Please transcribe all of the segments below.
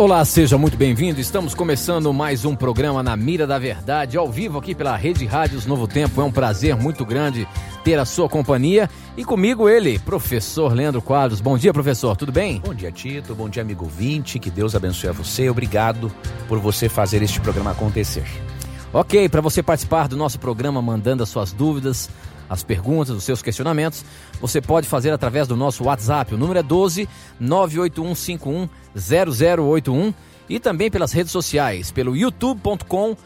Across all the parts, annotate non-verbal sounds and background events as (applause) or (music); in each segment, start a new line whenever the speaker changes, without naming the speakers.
Olá, seja muito bem-vindo. Estamos começando mais um programa na Mira da Verdade, ao vivo aqui pela Rede Rádios Novo Tempo. É um prazer muito grande ter a sua companhia e comigo ele, professor Leandro Quadros. Bom dia, professor, tudo bem?
Bom dia, Tito. Bom dia, amigo Vinte. Que Deus abençoe a você. Obrigado por você fazer este programa acontecer.
Ok, para você participar do nosso programa mandando as suas dúvidas, as perguntas, os seus questionamentos, você pode fazer através do nosso WhatsApp. O número é 12 98151 0081 e também pelas redes sociais, pelo youtube.com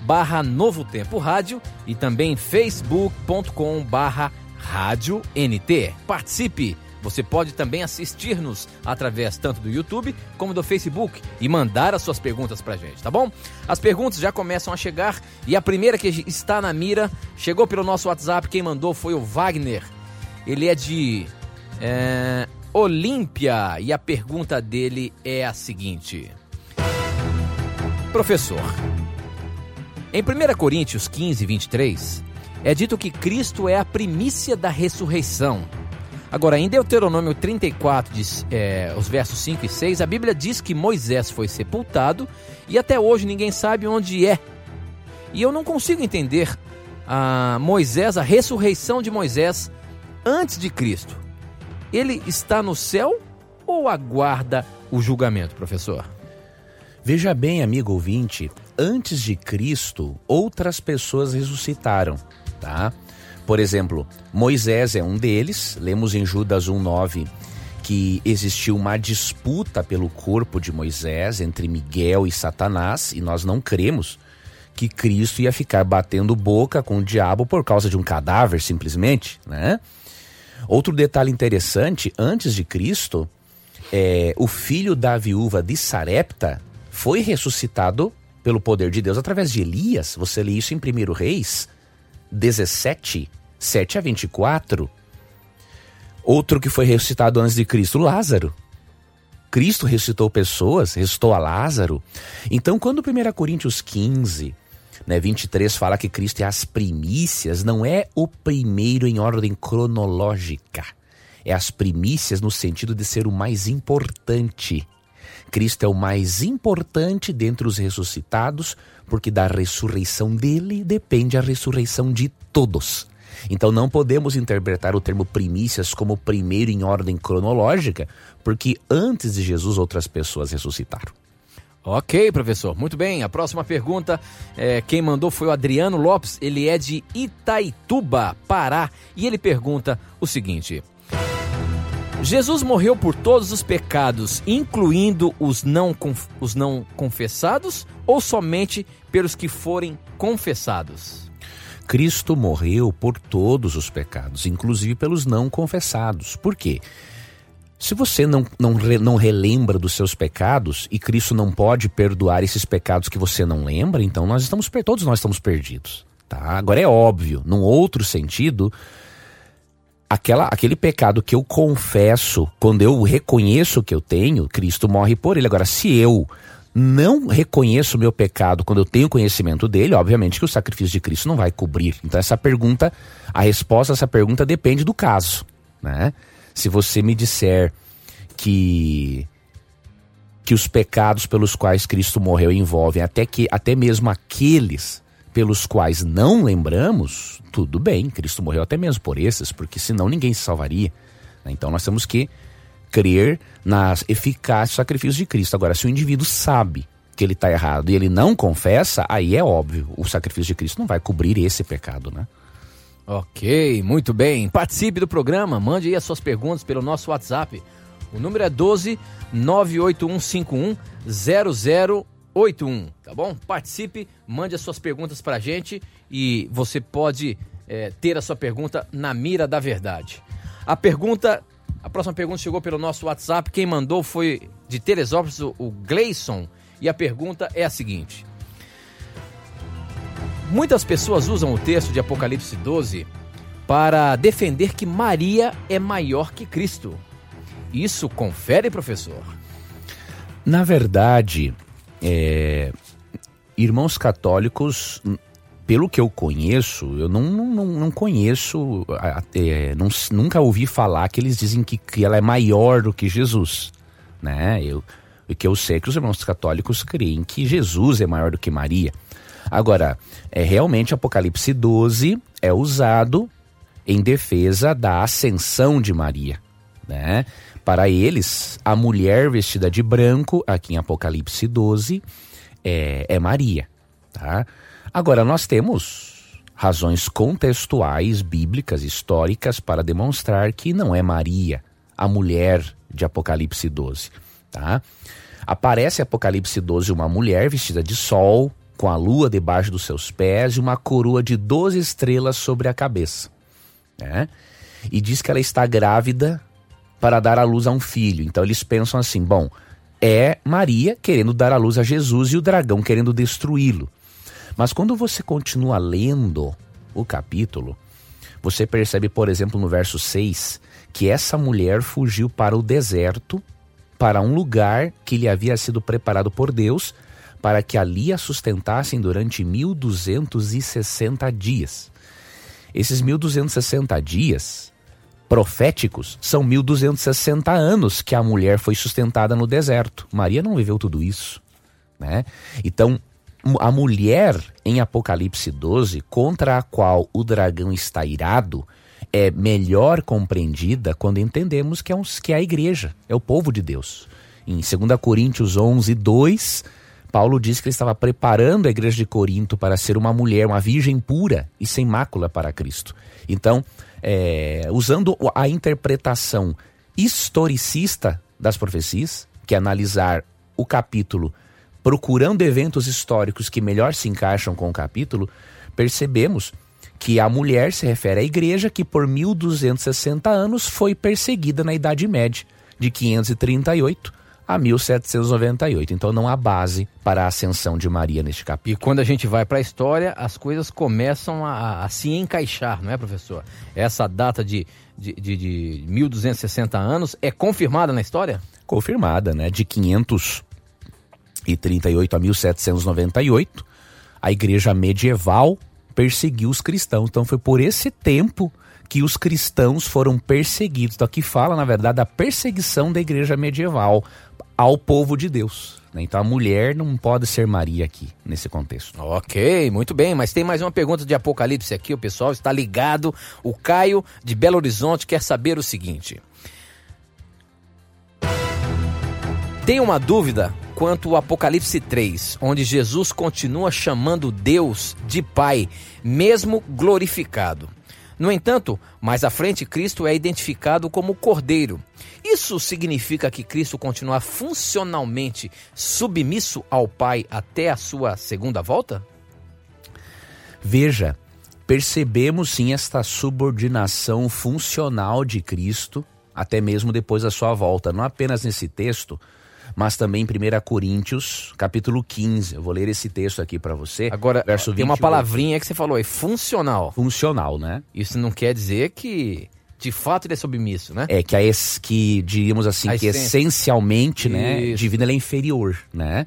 barra Novo Tempo Rádio e também facebook.com barra Rádio NT. Participe! Você pode também assistir-nos através tanto do YouTube como do Facebook e mandar as suas perguntas pra gente, tá bom? As perguntas já começam a chegar e a primeira que está na mira chegou pelo nosso WhatsApp. Quem mandou foi o Wagner. Ele é de é, Olímpia e a pergunta dele é a seguinte: Professor, em 1 Coríntios 15, 23, é dito que Cristo é a primícia da ressurreição. Agora, em Deuteronômio 34, diz, é, os versos 5 e 6, a Bíblia diz que Moisés foi sepultado e até hoje ninguém sabe onde é. E eu não consigo entender a Moisés, a ressurreição de Moisés antes de Cristo. Ele está no céu ou aguarda o julgamento, professor?
Veja bem, amigo ouvinte, antes de Cristo, outras pessoas ressuscitaram, tá? Por exemplo, Moisés é um deles. Lemos em Judas 1:9 que existiu uma disputa pelo corpo de Moisés entre Miguel e Satanás, e nós não cremos que Cristo ia ficar batendo boca com o diabo por causa de um cadáver, simplesmente, né? Outro detalhe interessante, antes de Cristo, é, o filho da viúva de Sarepta foi ressuscitado pelo poder de Deus através de Elias. Você lê isso em 1 Reis 17, 7 a 24. Outro que foi ressuscitado antes de Cristo, Lázaro. Cristo ressuscitou pessoas, ressuscitou a Lázaro. Então, quando 1 Coríntios 15, né, 23 fala que Cristo é as primícias, não é o primeiro em ordem cronológica. É as primícias no sentido de ser o mais importante. Cristo é o mais importante dentre os ressuscitados, porque da ressurreição dele depende a ressurreição de todos. Então não podemos interpretar o termo primícias como primeiro em ordem cronológica, porque antes de Jesus outras pessoas ressuscitaram.
Ok, professor. Muito bem. A próxima pergunta, é, quem mandou foi o Adriano Lopes. Ele é de Itaituba, Pará. E ele pergunta o seguinte: Jesus morreu por todos os pecados, incluindo os não, os não confessados, ou somente pelos que forem confessados?
Cristo morreu por todos os pecados, inclusive pelos não confessados. Por quê? Se você não, não, não relembra dos seus pecados e Cristo não pode perdoar esses pecados que você não lembra, então nós estamos todos nós estamos perdidos. Tá? Agora é óbvio, num outro sentido, aquela, aquele pecado que eu confesso, quando eu reconheço que eu tenho, Cristo morre por ele. Agora, se eu não reconheço o meu pecado quando eu tenho conhecimento dele, obviamente que o sacrifício de Cristo não vai cobrir. Então, essa pergunta, a resposta a essa pergunta depende do caso. Né? Se você me disser que que os pecados pelos quais Cristo morreu envolvem até que até mesmo aqueles pelos quais não lembramos, tudo bem, Cristo morreu até mesmo por esses, porque senão ninguém se salvaria. Né? Então nós temos que crer na eficácia do sacrifício de Cristo. Agora, se o indivíduo sabe que ele está errado e ele não confessa, aí é óbvio, o sacrifício de Cristo não vai cobrir esse pecado, né?
Ok, muito bem. Participe do programa, mande aí as suas perguntas pelo nosso WhatsApp. O número é 12 98151 00 81, tá bom? Participe, mande as suas perguntas pra gente e você pode é, ter a sua pergunta na mira da verdade. A pergunta, a próxima pergunta chegou pelo nosso WhatsApp, quem mandou foi de Teresópolis, o Gleison, e a pergunta é a seguinte. Muitas pessoas usam o texto de Apocalipse 12 para defender que Maria é maior que Cristo. Isso confere, professor?
Na verdade, é, irmãos católicos, pelo que eu conheço, eu não, não, não conheço, é, não, nunca ouvi falar que eles dizem que, que ela é maior do que Jesus. Né? Eu, que eu sei é que os irmãos católicos creem que Jesus é maior do que Maria. Agora, é realmente Apocalipse 12 é usado em defesa da ascensão de Maria, né? Para eles, a mulher vestida de branco, aqui em Apocalipse 12, é, é Maria, tá? Agora, nós temos razões contextuais, bíblicas, históricas, para demonstrar que não é Maria, a mulher de Apocalipse 12, tá? Aparece em Apocalipse 12 uma mulher vestida de sol, com a lua debaixo dos seus pés e uma coroa de 12 estrelas sobre a cabeça. Né? E diz que ela está grávida para dar à luz a um filho. Então eles pensam assim: bom, é Maria querendo dar à luz a Jesus e o dragão querendo destruí-lo. Mas quando você continua lendo o capítulo, você percebe, por exemplo, no verso 6, que essa mulher fugiu para o deserto, para um lugar que lhe havia sido preparado por Deus, para que ali a sustentassem durante 1260 dias. Esses 1260 dias proféticos são 1260 anos que a mulher foi sustentada no deserto. Maria não viveu tudo isso, né? Então, a mulher em Apocalipse 12, contra a qual o dragão está irado, é melhor compreendida quando entendemos que é, um, que é a igreja, é o povo de Deus. Em 2 Coríntios 11, 2, Paulo diz que ele estava preparando a igreja de Corinto para ser uma mulher, uma virgem pura e sem mácula para Cristo. Então, é, usando a interpretação historicista das profecias, que é analisar o capítulo procurando eventos históricos que melhor se encaixam com o capítulo, percebemos que a mulher se refere à igreja que por 1260 anos foi perseguida na Idade Média, de 538 a 1798. Então não há base para a ascensão de Maria neste capítulo.
E quando a gente vai para a história, as coisas começam a, a, se encaixar, não é, professor? Essa data de, de, de, de 1260 anos é confirmada na história?
Confirmada, né? De 538 a 1798, a igreja medieval perseguiu os cristãos. Então foi por esse tempo que os cristãos foram perseguidos. Então aqui fala, na verdade, da perseguição da igreja medieval ao povo de Deus. Né? Então a mulher não pode ser Maria aqui, nesse contexto.
Ok, muito bem. Mas tem mais uma pergunta de Apocalipse aqui, o pessoal está ligado. O Caio de Belo Horizonte quer saber o seguinte. Tem uma dúvida quanto ao Apocalipse 3, onde Jesus continua chamando Deus de Pai, mesmo glorificado. No entanto, mais à frente, Cristo é identificado como Cordeiro. Isso significa que Cristo continua funcionalmente submisso ao Pai até a sua segunda volta?
Veja, percebemos sim esta subordinação funcional de Cristo, até mesmo depois da sua volta, não apenas nesse texto, mas também em 1 Coríntios, capítulo 15. Eu vou ler esse texto aqui para você.
Agora, verso tem uma palavrinha que você falou, é funcional.
Funcional, né?
Isso não quer dizer que de fato ele é submisso, né?
É que a es, que diríamos assim, a que essência. essencialmente, né, Isso. né, divino ele é inferior, né?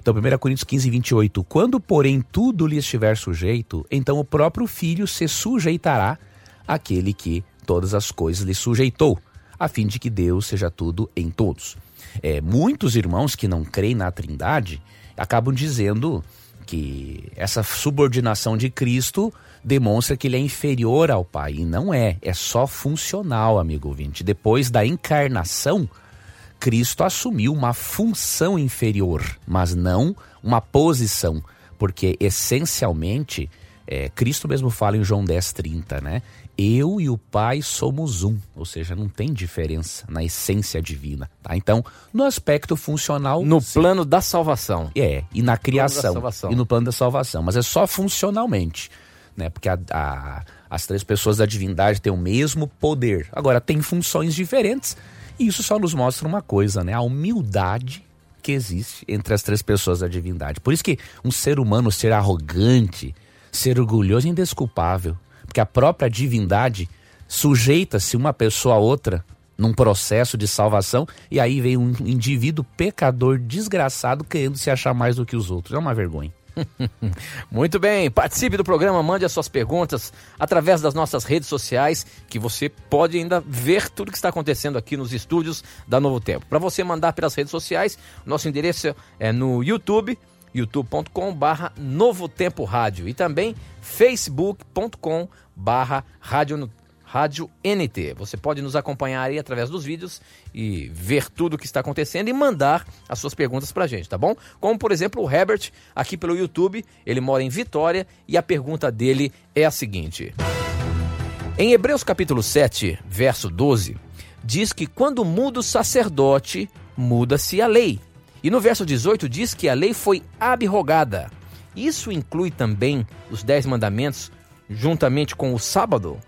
Então, 1 Coríntios 15, 28. Quando, porém, tudo lhe estiver sujeito, então o próprio filho se sujeitará àquele que todas as coisas lhe sujeitou, a fim de que Deus seja tudo em todos. É, muitos irmãos que não creem na Trindade acabam dizendo que essa subordinação de Cristo demonstra que ele é inferior ao Pai. E não é, é só funcional, amigo ouvinte. Depois da encarnação, Cristo assumiu uma função inferior, mas não uma posição, porque essencialmente, é, Cristo mesmo fala em João 10, 30, né? Eu e o Pai somos um, ou seja, não tem diferença na essência divina, tá? Então, no aspecto funcional,
no sim. plano da salvação.
É, e na criação e no plano da salvação, mas é só funcionalmente, né? Porque a, a, as três pessoas da divindade têm o mesmo poder. Agora tem funções diferentes, e isso só nos mostra uma coisa, né? A humildade que existe entre as três pessoas da divindade. Por isso que um ser humano ser arrogante, ser orgulhoso e indesculpável, porque a própria divindade sujeita-se uma pessoa a outra num processo de salvação e aí vem um indivíduo pecador desgraçado querendo se achar mais do que os outros. É uma vergonha. (laughs)
Muito bem, participe do programa, mande as suas perguntas através das nossas redes sociais, que você pode ainda ver tudo que está acontecendo aqui nos estúdios da Novo Tempo. Para você mandar pelas redes sociais, nosso endereço é no YouTube, youtube.com barra Novo Tempo Rádio e também facebook.com barra Rádio NT. Você pode nos acompanhar aí através dos vídeos e ver tudo o que está acontecendo e mandar as suas perguntas para a gente, tá bom? Como, por exemplo, o Herbert, aqui pelo YouTube, ele mora em Vitória e a pergunta dele é a seguinte. Em Hebreus capítulo 7, verso 12, diz que quando muda o sacerdote, muda-se a lei. E no verso 18 diz que a lei foi abrogada. Isso inclui também os dez mandamentos juntamente com o sábado?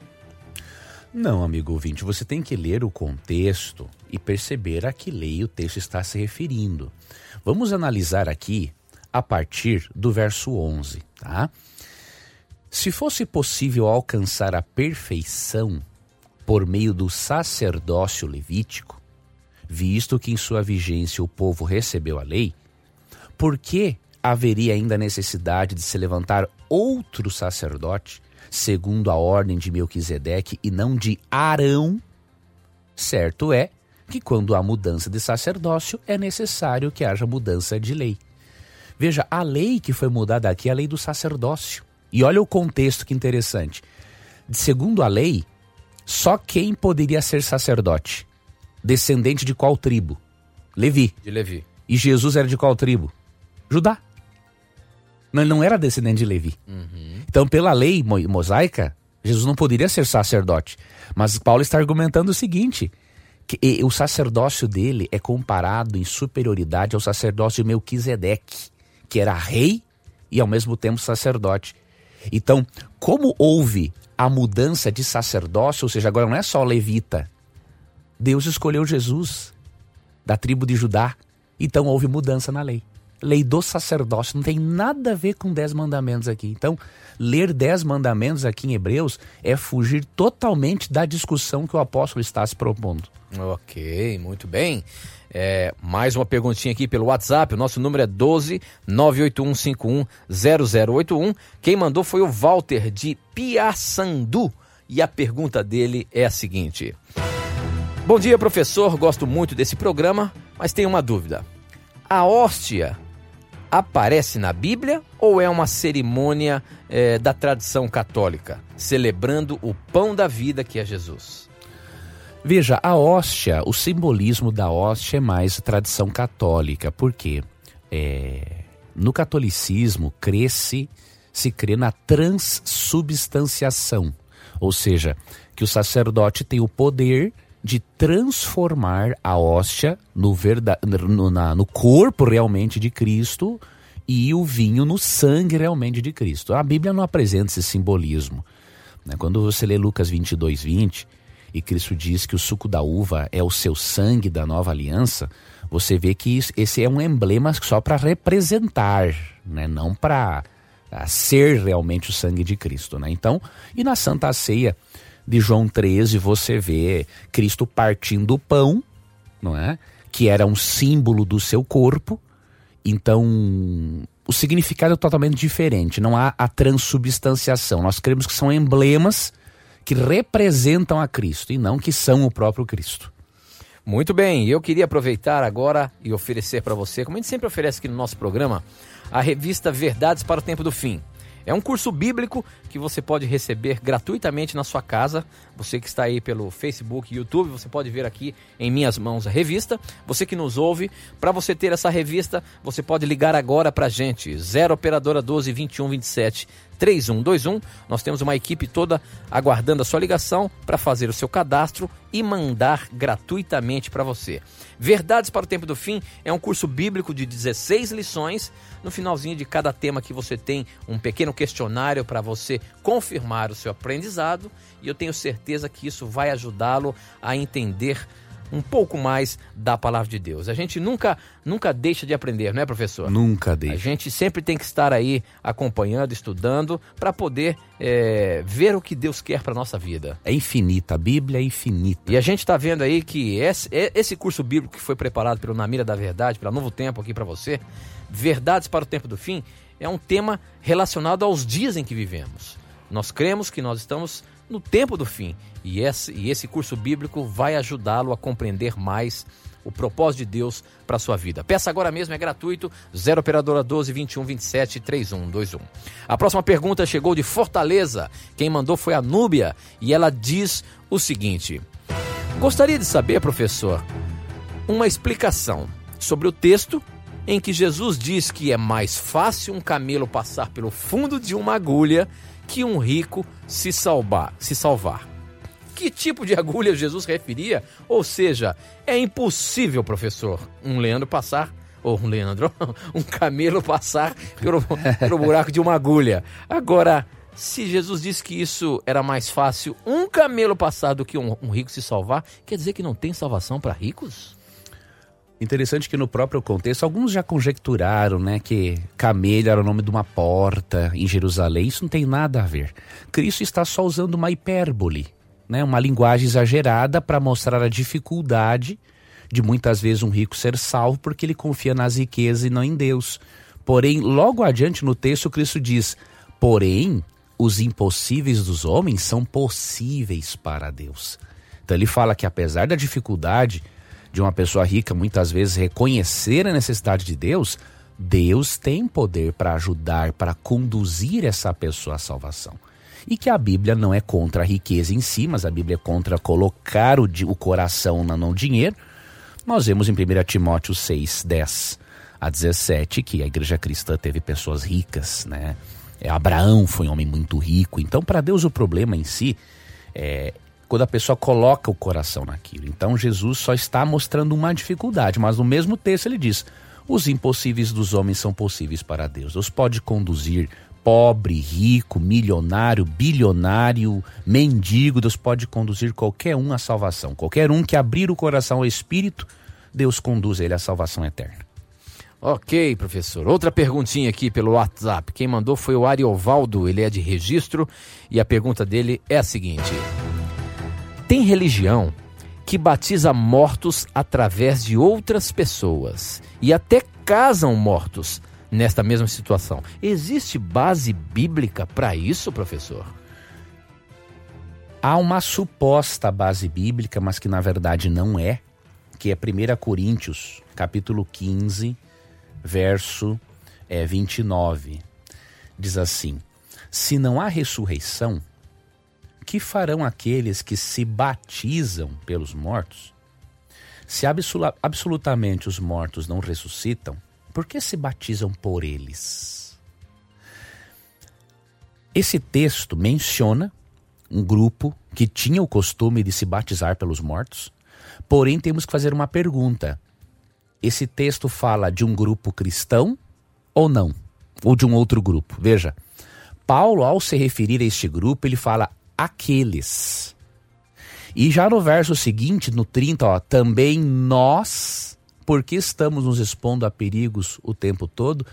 Não, amigo ouvinte, você tem que ler o contexto e perceber a que lei o texto está se referindo. Vamos analisar aqui a partir do verso 11, tá? Se fosse possível alcançar a perfeição por meio do sacerdócio levítico, visto que em sua vigência o povo recebeu a lei, por que haveria ainda necessidade de se levantar outro sacerdote segundo a ordem de Melquisedeque e não de Arão, certo é que quando há mudança de sacerdócio é necessário que haja mudança de lei. Veja, a lei que foi mudada aqui é a lei do sacerdócio. E olha o contexto que interessante. Segundo a lei, só quem poderia ser sacerdote? Descendente de qual tribo? Levi.
De Levi.
E Jesus era de qual tribo? Judá. Mas não era descendente de Levi. Uhum. Então, pela lei mosaica, Jesus não poderia ser sacerdote. Mas Paulo está argumentando o seguinte: que o sacerdócio dele é comparado em superioridade ao sacerdócio de Melquisedeque, que era rei e ao mesmo tempo sacerdote. Então, como houve a mudança de sacerdócio, ou seja, agora não é só levita, Deus escolheu Jesus da tribo de Judá, então houve mudança na lei lei do sacerdócio, não tem nada a ver com dez mandamentos aqui. Então, ler dez mandamentos aqui em Hebreus é fugir totalmente da discussão que o apóstolo está se propondo.
Ok, muito bem. É, mais uma perguntinha aqui pelo WhatsApp. O nosso número é 12 98151 0081. Quem mandou foi o Walter de Piaçandu. E a pergunta dele é a seguinte: Bom dia, professor. Gosto muito desse programa, mas tenho uma dúvida. A hóstia aparece na Bíblia ou é uma cerimônia é, da tradição católica, celebrando o pão da vida que é Jesus?
Veja, a hóstia, o simbolismo da hóstia é mais tradição católica, porque é, no catolicismo cresce, se crê na transubstanciação, ou seja, que o sacerdote tem o poder de transformar a hóstia no, no, na, no corpo realmente de Cristo e o vinho no sangue realmente de Cristo. A Bíblia não apresenta esse simbolismo. Né? Quando você lê Lucas 22, 20, e Cristo diz que o suco da uva é o seu sangue da nova aliança, você vê que isso, esse é um emblema só para representar, né? não para ser realmente o sangue de Cristo. Né? Então, e na Santa Ceia, de João 13, você vê Cristo partindo o pão, não é? Que era um símbolo do seu corpo. Então, o significado é totalmente diferente. Não há a transubstanciação. Nós cremos que são emblemas que representam a Cristo e não que são o próprio Cristo.
Muito bem, eu queria aproveitar agora e oferecer para você, como a gente sempre oferece aqui no nosso programa, a revista Verdades para o Tempo do Fim. É um curso bíblico que você pode receber gratuitamente na sua casa. Você que está aí pelo Facebook, YouTube, você pode ver aqui em minhas mãos a revista. Você que nos ouve, para você ter essa revista, você pode ligar agora para a gente. 0 operadora 12 21 27 3121. Nós temos uma equipe toda aguardando a sua ligação para fazer o seu cadastro e mandar gratuitamente para você. Verdades para o Tempo do Fim é um curso bíblico de 16 lições. No finalzinho de cada tema que você tem um pequeno questionário para você confirmar o seu aprendizado e eu tenho certeza que isso vai ajudá-lo a entender um pouco mais da palavra de Deus. A gente nunca, nunca deixa de aprender, não é, professor?
Nunca
A
deixa.
gente sempre tem que estar aí acompanhando, estudando, para poder é, ver o que Deus quer para nossa vida.
É infinita, a Bíblia é infinita.
E a gente está vendo aí que esse, é- esse curso bíblico que foi preparado pelo Na Mira da Verdade, pela Novo Tempo aqui para você, Verdades para o Tempo do Fim, é um tema relacionado aos dias em que vivemos. Nós cremos que nós estamos no tempo do fim e esse, e esse curso bíblico vai ajudá-lo a compreender mais o propósito de Deus para sua vida. Peça agora mesmo, é gratuito, 0 operadora 12 21 27 3121. A próxima pergunta chegou de Fortaleza. Quem mandou foi a Núbia e ela diz o seguinte: Gostaria de saber, professor, uma explicação sobre o texto em que Jesus diz que é mais fácil um camelo passar pelo fundo de uma agulha que um rico se salvar. Se salvar. Que tipo de agulha Jesus referia? Ou seja, é impossível, professor, um Leandro passar, ou um Leandro, (laughs) um camelo passar pelo, pelo buraco de uma agulha. Agora, se Jesus disse que isso era mais fácil um camelo passar do que um, um rico se salvar, quer dizer que não tem salvação para ricos?
Interessante que no próprio contexto, alguns já conjecturaram, né, que camelo era o nome de uma porta em Jerusalém. Isso não tem nada a ver. Cristo está só usando uma hipérbole, né, uma linguagem exagerada para mostrar a dificuldade de muitas vezes um rico ser salvo porque ele confia nas riquezas e não em Deus. Porém, logo adiante no texto, Cristo diz: Porém, os impossíveis dos homens são possíveis para Deus. Então ele fala que apesar da dificuldade de uma pessoa rica muitas vezes reconhecer a necessidade de Deus, Deus tem poder para ajudar, para conduzir essa pessoa à salvação. E que a Bíblia não é contra a riqueza em si, mas a Bíblia é contra colocar o, o coração na- no dinheiro. Nós vemos em 1 Timóteo 6, 10 a 17 que a igreja cristã teve pessoas ricas, né? É, Abraão foi um homem muito rico. Então, para Deus, o problema em si é quando a pessoa coloca o coração naquilo. Então, Jesus só está mostrando uma dificuldade, mas no mesmo texto ele diz: os impossíveis dos homens são possíveis para Deus. Deus pode conduzir pobre, rico, milionário, bilionário, mendigo, Deus pode conduzir qualquer um à salvação. Qualquer um que abrir o coração ao Espírito, Deus conduz ele à salvação eterna.
Ok, professor. Outra perguntinha aqui pelo WhatsApp. Quem mandou foi o Ariovaldo, ele é de registro e a pergunta dele é a seguinte: Tem religião que batiza mortos através de outras pessoas e até casam mortos nesta mesma situação. Existe base bíblica para isso, professor?
Há uma suposta base bíblica, mas que na verdade não é, que é 1 Coríntios, capítulo 15, verso é, 29. Diz assim: Se não há ressurreição, que farão aqueles que se batizam pelos mortos? Se absolu- absolutamente os mortos não ressuscitam, por que se batizam por eles? Esse texto menciona um grupo que tinha o costume de se batizar pelos mortos, porém temos que fazer uma pergunta. Esse texto fala de um grupo cristão ou não? Ou de um outro grupo? Veja, Paulo, ao se referir a este grupo, ele fala aqueles. E já no verso seguinte, no 30, ó, também nós, porque estamos nos expondo a perigos o tempo todo.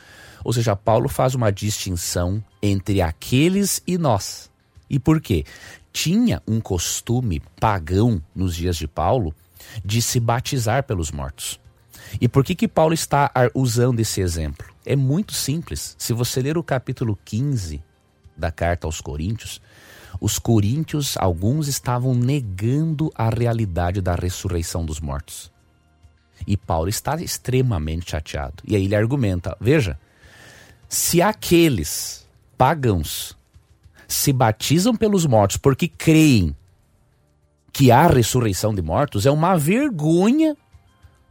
Ou seja, Paulo faz uma distinção entre aqueles e nós. E por quê? Tinha um costume pagão nos dias de Paulo de se batizar pelos mortos. E por que que Paulo está usando esse exemplo? É muito simples. Se você ler o capítulo 15 da carta aos Coríntios, os coríntios, alguns estavam negando a realidade da ressurreição dos mortos. E Paulo está extremamente chateado. E aí ele argumenta: veja, se aqueles pagãos se batizam pelos mortos porque creem que há ressurreição de mortos, é uma vergonha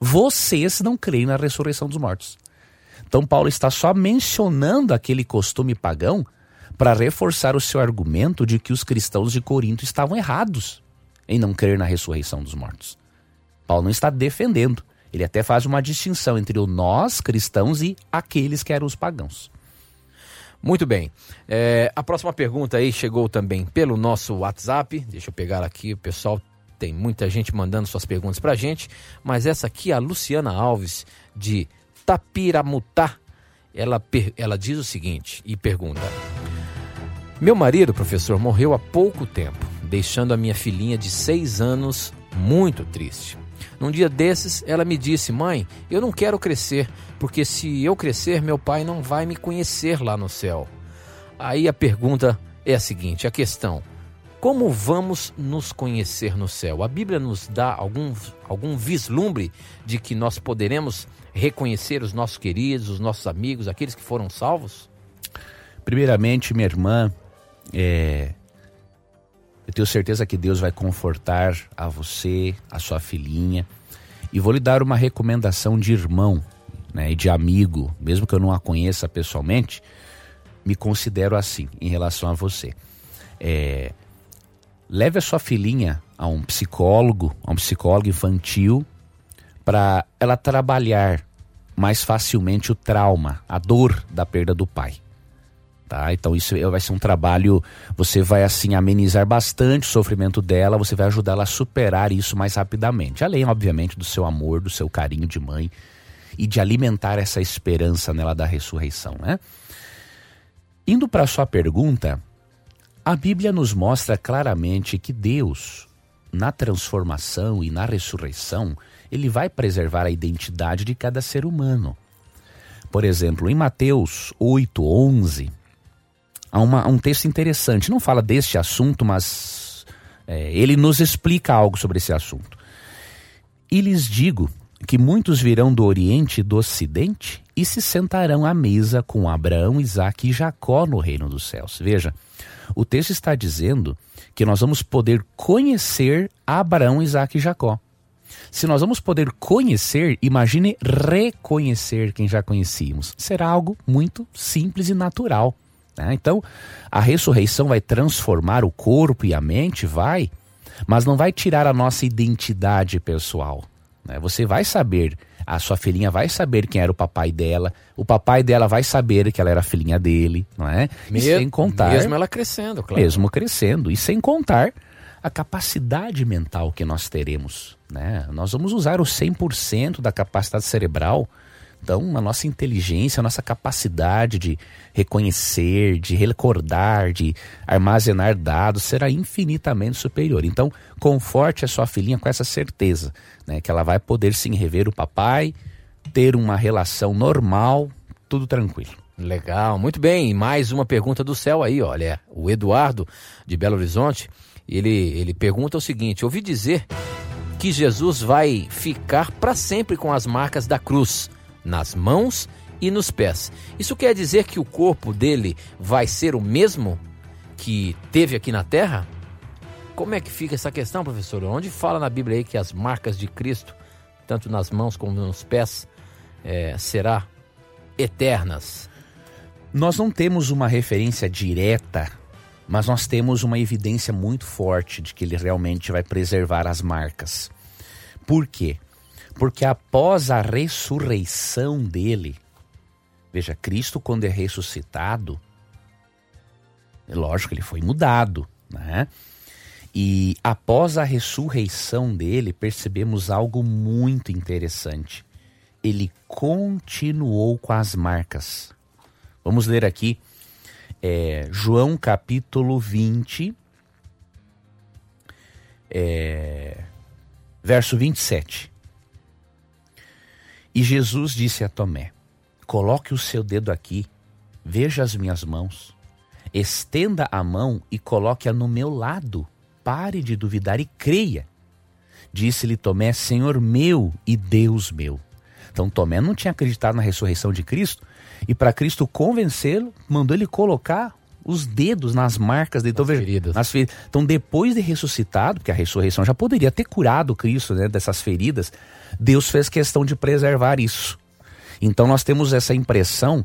vocês não creem na ressurreição dos mortos. Então Paulo está só mencionando aquele costume pagão para reforçar o seu argumento de que os cristãos de Corinto estavam errados em não crer na ressurreição dos mortos. Paulo não está defendendo. Ele até faz uma distinção entre o nós, cristãos, e aqueles que eram os pagãos.
Muito bem. É, a próxima pergunta aí chegou também pelo nosso WhatsApp. Deixa eu pegar aqui, o pessoal Tem muita gente mandando suas perguntas pra gente, mas essa aqui, a Luciana Alves, de Tapiramutá, ela, ela diz o seguinte e pergunta: Meu marido, professor, morreu há pouco tempo, deixando a minha filhinha de seis anos muito triste. Num dia desses, ela me disse: Mãe, eu não quero crescer, porque se eu crescer, meu pai não vai me conhecer lá no céu. Aí a pergunta é a seguinte: a questão. Como vamos nos conhecer no céu? A Bíblia nos dá algum, algum vislumbre de que nós poderemos reconhecer os nossos queridos, os nossos amigos, aqueles que foram salvos?
Primeiramente, minha irmã, é, eu tenho certeza que Deus vai confortar a você, a sua filhinha. E vou lhe dar uma recomendação de irmão né, e de amigo, mesmo que eu não a conheça pessoalmente, me considero assim em relação a você. É, leve a sua filhinha a um psicólogo, a um psicólogo infantil, para ela trabalhar mais facilmente o trauma, a dor da perda do pai. Tá? Então isso vai ser um trabalho, você vai assim amenizar bastante o sofrimento dela, você vai ajudar ela a superar isso mais rapidamente. Além, obviamente, do seu amor, do seu carinho de mãe e de alimentar essa esperança nela da ressurreição, né? Indo para sua pergunta, a Bíblia nos mostra claramente que Deus, na transformação e na ressurreição, ele vai preservar a identidade de cada ser humano. Por exemplo, em Mateus 8, 11, há, uma, um texto interessante. Não fala deste assunto, mas é, ele nos explica algo sobre esse assunto. E lhes digo que muitos virão do Oriente e do Ocidente e se sentarão à mesa com Abraão, Isaac e Jacó no reino dos céus. Veja, o texto está dizendo que nós vamos poder conhecer Abraão, Isaac e Jacó. Se nós vamos poder conhecer, imagine reconhecer quem já conhecíamos. Será algo muito simples e natural. Né? Então, a ressurreição vai transformar o corpo e a mente? Vai, mas não vai tirar a nossa identidade pessoal. Né? Você vai saber, a sua filhinha vai saber quem era o papai dela, o papai dela vai saber que ela era filhinha dele, não é?
Me, sem contar. Mesmo ela crescendo, claro.
Mesmo crescendo. E sem contar a capacidade mental que nós teremos. Né? Nós vamos usar o 100% da capacidade cerebral então, a nossa inteligência, a nossa capacidade de reconhecer, de recordar, de armazenar dados será infinitamente superior. Então, conforte a sua filhinha com essa certeza, né, que ela vai poder sim rever o papai, ter uma relação normal, tudo tranquilo.
Legal, muito bem. Mais uma pergunta do céu aí, olha, o Eduardo de Belo Horizonte, ele ele pergunta o seguinte: ouvi dizer que Jesus vai ficar para sempre com as marcas da cruz nas mãos e nos pés. Isso quer dizer que o corpo dele vai ser o mesmo que teve aqui na terra? Como é que fica essa questão, professor? Onde fala na Bíblia aí que as marcas de Cristo, tanto nas mãos como nos pés, é, será eternas?
Nós não temos uma referência direta, mas nós temos uma evidência muito forte de que ele realmente vai preservar as marcas. Por quê? Porque após a ressurreição dele, veja, Cristo, quando é ressuscitado, é lógico, ele foi mudado, né? E após a ressurreição dele, percebemos algo muito interessante. Ele continuou com as marcas. Vamos ler aqui é, João capítulo 20, é, verso 27. E Jesus disse a Tomé: Coloque o seu dedo aqui, veja as minhas mãos. Estenda a mão e coloque-a no meu lado. Pare de duvidar e creia. Disse-lhe Tomé: Senhor meu e Deus meu. Então Tomé não tinha acreditado na ressurreição de Cristo e para Cristo convencê-lo, mandou ele colocar os dedos nas marcas de então, feridas. Nas feridas. Então, depois de ressuscitado, porque a ressurreição já poderia ter curado Cristo né, dessas feridas, Deus fez questão de preservar isso. Então, nós temos essa impressão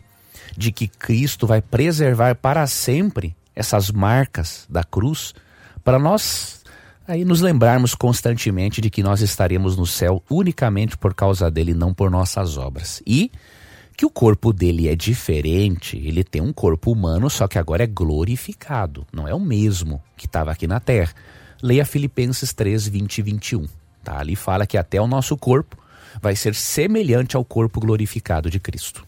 de que Cristo vai preservar para sempre essas marcas da cruz, para nós aí nos lembrarmos constantemente de que nós estaremos no céu unicamente por causa dele, não por nossas obras. E que o corpo dele é diferente, ele tem um corpo humano, só que agora é glorificado, não é o mesmo que estava aqui na terra. leia Filipenses 3, 20 e 21. Tá? Ali fala que até o nosso corpo vai ser semelhante ao corpo glorificado de Cristo.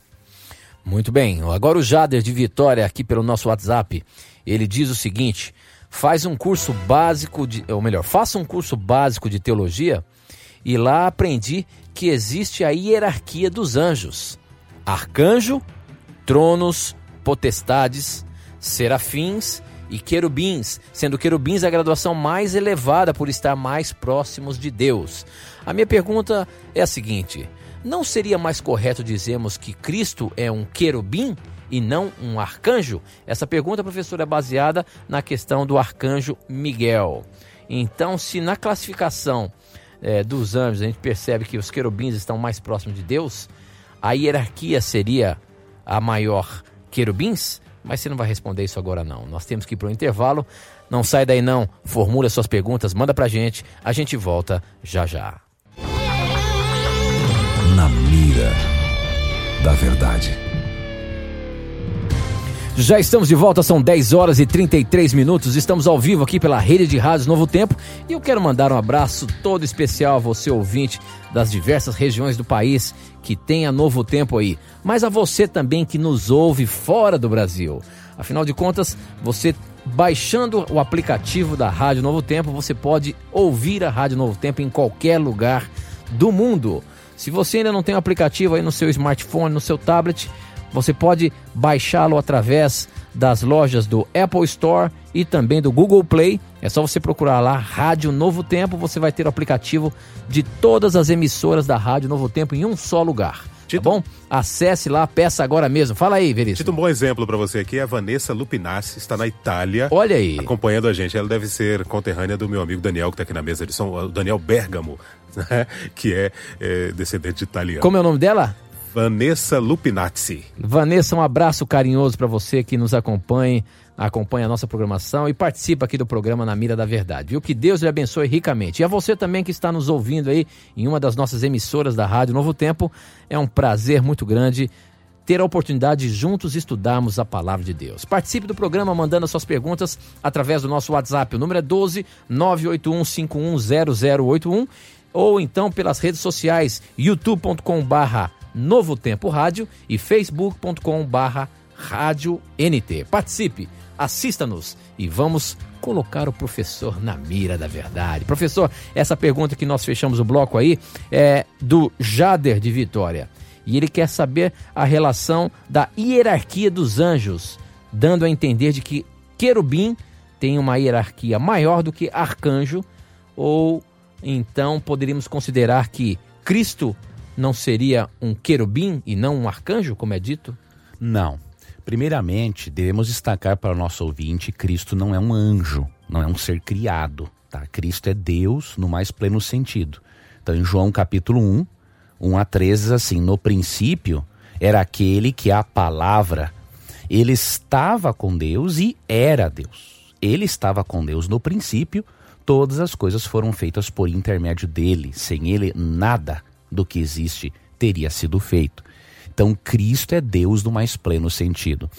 Muito bem. Agora o Jader de Vitória aqui pelo nosso WhatsApp, ele diz o seguinte: faz um curso básico de, ou melhor, faça um curso básico de teologia e lá aprendi que existe a hierarquia dos anjos: arcanjo, tronos, potestades, serafins e querubins, sendo querubins a graduação mais elevada por estar mais próximos de Deus. A minha pergunta é a seguinte: não seria mais correto dizermos que Cristo é um querubim e não um arcanjo? Essa pergunta, professor, é baseada na questão do arcanjo Miguel. Então, se na classificação é, dos anjos a gente percebe que os querubins estão mais próximos de Deus, a hierarquia seria a maior querubins? Mas você não vai responder isso agora não. Nós temos que ir para o intervalo. Não sai daí não. Formule as suas perguntas, manda para a gente. A gente volta já já.
Na mira da verdade.
Já estamos de volta, são 10 horas e 33 minutos. Estamos ao vivo aqui pela rede de rádios Novo Tempo e eu quero mandar um abraço todo especial a você, ouvinte das diversas regiões do país que tem a Novo Tempo aí, mas a você também que nos ouve fora do Brasil. Afinal de contas, você baixando o aplicativo da Rádio Novo Tempo, você pode ouvir a Rádio Novo Tempo em qualquer lugar do mundo. Se você ainda não tem o aplicativo aí no seu smartphone, no seu tablet, você pode baixá-lo através das lojas do Apple Store e também do Google Play. É só você procurar lá Rádio Novo Tempo, você vai ter o aplicativo de todas as emissoras da Rádio Novo Tempo em um só lugar. Tito, tá bom? Acesse lá, peça agora mesmo. Fala aí, Veríssimo.
Tito, um bom exemplo para você aqui é a Vanessa Lupinassi, está na Itália.
Olha aí.
Acompanhando a gente. Ela deve ser conterrânea do meu amigo Daniel, que está aqui na mesa de o Daniel Bergamo, (laughs) né? que é, é descendente de italiano.
Como é o nome dela?
Vanessa Lupinazzi.
Vanessa, um abraço carinhoso para você que nos acompanha, acompanha a nossa programação e participa aqui do programa Na Mira da Verdade. Viu? Que Deus lhe abençoe ricamente. E a você também que está nos ouvindo aí em uma das nossas emissoras da Rádio Novo Tempo, é um prazer muito grande ter a oportunidade de juntos estudarmos a palavra de Deus. Participe do programa mandando as suas perguntas através do nosso WhatsApp. O número é 12 981510081 ou então pelas redes sociais youtube.com/barra Novo Tempo Rádio e facebook.com barra Rádio NT. Participe, assista-nos e vamos colocar o professor na mira da verdade. Professor, essa pergunta que nós fechamos o bloco aí é do Jader de Vitória. E ele quer saber a relação da hierarquia dos anjos, dando a entender de que querubim tem uma hierarquia maior do que arcanjo, ou então poderíamos considerar que Cristo não seria um querubim e não um arcanjo, como é dito?
Não. Primeiramente, devemos destacar para o nosso ouvinte: Cristo não é um anjo, não é um ser criado. Tá? Cristo é Deus no mais pleno sentido. Então, em João capítulo 1, 1 a 13, diz assim: No princípio era aquele que a palavra, ele estava com Deus e era Deus. Ele estava com Deus no princípio, todas as coisas foram feitas por intermédio dele. Sem ele, nada do que existe teria sido feito. Então, Cristo é Deus no mais pleno sentido.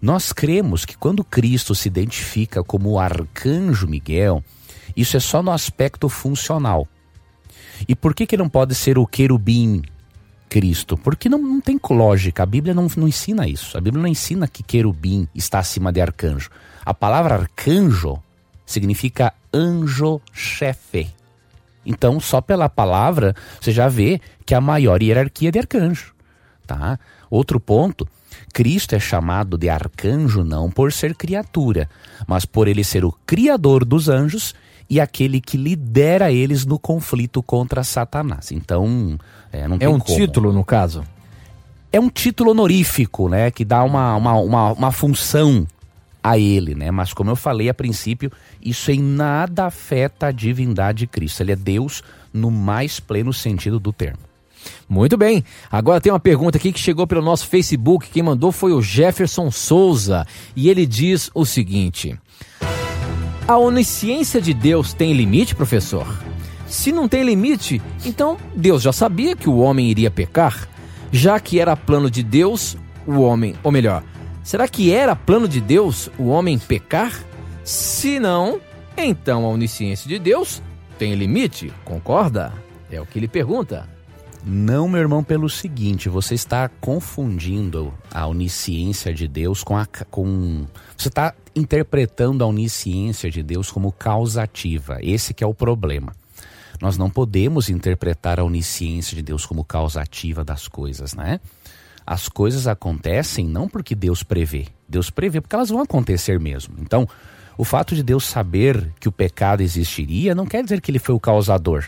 Nós cremos que quando Cristo se identifica como o arcanjo Miguel, isso é só no aspecto funcional. E por que, que não pode ser o querubim Cristo? Porque não, não tem lógica, a Bíblia não, não ensina isso. A Bíblia não ensina que querubim está acima de arcanjo. A palavra arcanjo significa anjo-chefe. Então, só pela palavra, você já vê que a maior hierarquia é de arcanjo. Tá? Outro ponto, Cristo é chamado de arcanjo não por ser criatura, mas por ele ser o criador dos anjos e aquele que lidera eles no conflito contra Satanás. Então, é, não
é um
como.
título, no caso?
É um título honorífico, né? Que dá uma, uma, uma, uma função a ele, né? Mas como eu falei a princípio, isso em nada afeta a divindade de Cristo. Ele é Deus no mais pleno sentido do termo.
Muito bem. Agora tem uma pergunta aqui que chegou pelo nosso Facebook. Quem mandou foi o Jefferson Souza. E ele diz o seguinte: A onisciência de Deus tem limite, professor? Se não tem limite, então Deus já sabia que o homem iria pecar, já que era plano de Deus o homem, ou melhor, será que era plano de Deus o homem pecar? Se não, Então a onisciência de Deus tem limite, concorda? É o que ele pergunta.
Não, meu irmão, pelo seguinte, você está confundindo a onisciência de Deus com a com você está interpretando a onisciência de Deus como causativa. Esse que é o problema. Nós não podemos interpretar a onisciência de Deus como causativa das coisas, né? As coisas acontecem não porque Deus prevê. Deus prevê porque elas vão acontecer mesmo. Então, o fato de Deus saber que o pecado existiria não quer dizer que ele foi o causador.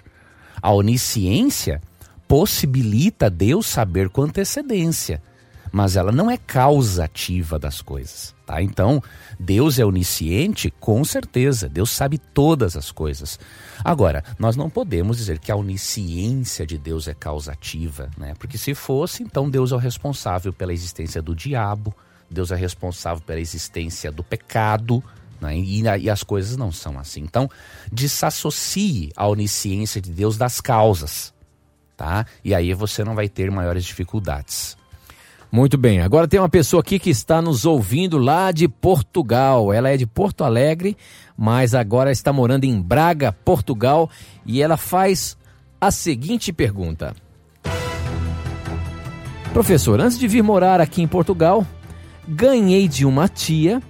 A onisciência possibilita Deus saber com antecedência, mas ela não é causativa das coisas, tá? Então, Deus é onisciente, com certeza, Deus sabe todas as coisas. Agora, nós não podemos dizer que a onisciência de Deus é causativa, né? Porque se fosse, então Deus é o responsável pela existência do diabo, Deus é responsável pela existência do pecado, né? E, e, as coisas não são assim. Então, desassocie a onisciência de Deus das causas, tá? E aí você não vai ter maiores dificuldades.
Muito bem, agora tem uma pessoa aqui que está nos ouvindo lá de Portugal. Ela é de Porto Alegre, mas agora está morando em Braga, Portugal, e ela faz a seguinte pergunta: Professor, antes de vir morar aqui em Portugal, ganhei de uma tia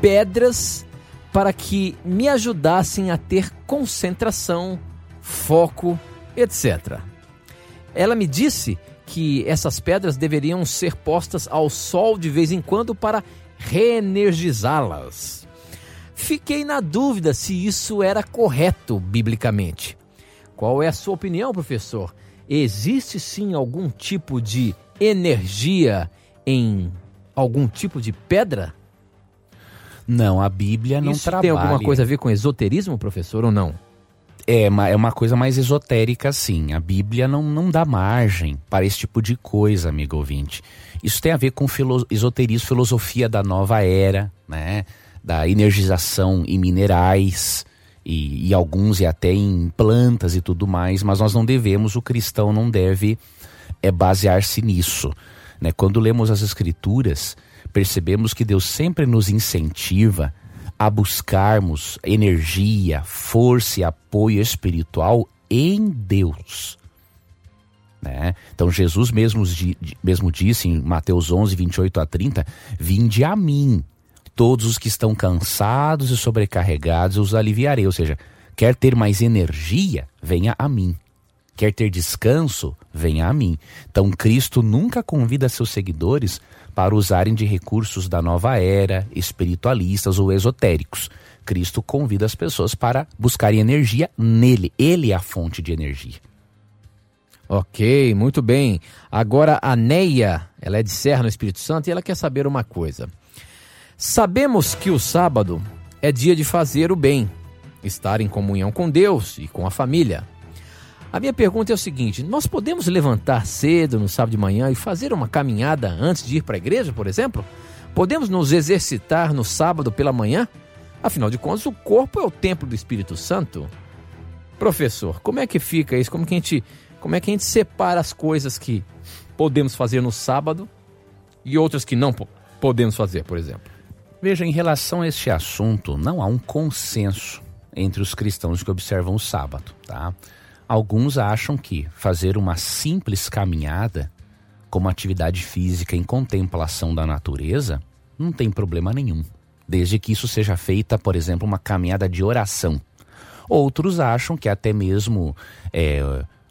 pedras para que me ajudassem a ter concentração, foco, etc. Ela me disse que essas pedras deveriam ser postas ao sol de vez em quando para reenergizá-las. Fiquei na dúvida se isso era correto biblicamente. Qual é a sua opinião, professor? Existe sim algum tipo de energia em algum tipo de pedra?
Não, a Bíblia não
Isso
trabalha.
tem alguma coisa a ver com esoterismo, professor, ou não?
É, é uma coisa mais esotérica, sim. A Bíblia não, não dá margem para esse tipo de coisa, amigo ouvinte. Isso tem a ver com filo esoterismo, filosofia da nova era, né? Da energização em minerais e, e alguns e até em plantas e tudo mais, mas nós não devemos, o cristão não deve é, basear-se nisso. Né? Quando lemos as escrituras, percebemos que Deus sempre nos incentiva a buscarmos energia, força e apoio espiritual em Deus. Né? Então Jesus mesmo, mesmo disse em Mateus 11, 28 a 30, Vinde a mim, todos os que estão cansados e sobrecarregados, os aliviarei. Ou seja, quer ter mais energia, venha a mim. Quer ter descanso, venha a mim. Então Cristo nunca convida seus seguidores para usarem de recursos da nova era, espiritualistas ou esotéricos. Cristo convida as pessoas para buscarem energia nele. Ele é a fonte de energia.
Ok, muito bem. Agora a Neia, ela é de Serra no Espírito Santo e ela quer saber uma coisa. Sabemos que o sábado é dia de fazer o bem, estar em comunhão com Deus e com a família. A minha pergunta é o seguinte: nós podemos levantar cedo no sábado de manhã e fazer uma caminhada antes de ir para a igreja, por exemplo? Podemos nos exercitar no sábado pela manhã? Afinal de contas, o corpo é o templo do Espírito Santo. Professor, como é que fica isso? Como, que a gente, como é que a gente separa as coisas que podemos fazer no sábado e outras que não podemos fazer, por exemplo?
Veja, em relação a este assunto, não há um consenso entre os cristãos que observam o sábado, tá? Alguns acham que fazer uma simples caminhada como atividade física em contemplação da natureza não tem problema nenhum, desde que isso seja feita, por exemplo, uma caminhada de oração. Outros acham que até mesmo é,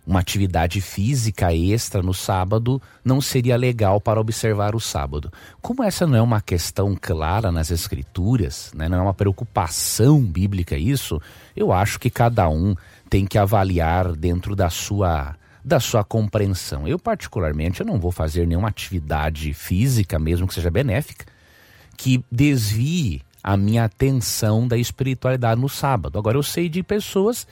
uma atividade física extra no sábado não seria legal para observar o sábado. Como essa não é uma questão clara nas escrituras, né, não é uma preocupação bíblica isso, eu acho que cada um tem que avaliar dentro da sua da sua compreensão. Eu particularmente eu não vou fazer nenhuma atividade física, mesmo que seja benéfica, que desvie a minha atenção da espiritualidade no sábado. Agora eu sei de pessoas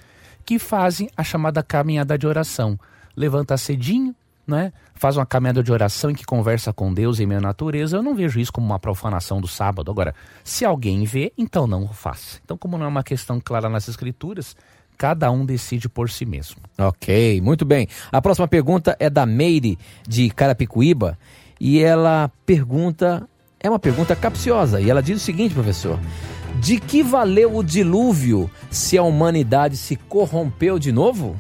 que fazem a chamada caminhada de oração. Levanta cedinho, né? Faz uma caminhada de oração em que conversa com Deus em minha natureza. Eu não vejo isso como uma profanação do sábado. Agora, se alguém vê, então não o faça. Então, como não é uma questão clara nas escrituras, cada um decide por si mesmo.
Ok, muito bem. A próxima pergunta é da Meire, de Carapicuíba, e ela pergunta, é uma pergunta capciosa, e ela diz o seguinte, professor: De que valeu o dilúvio se a humanidade se corrompeu de novo?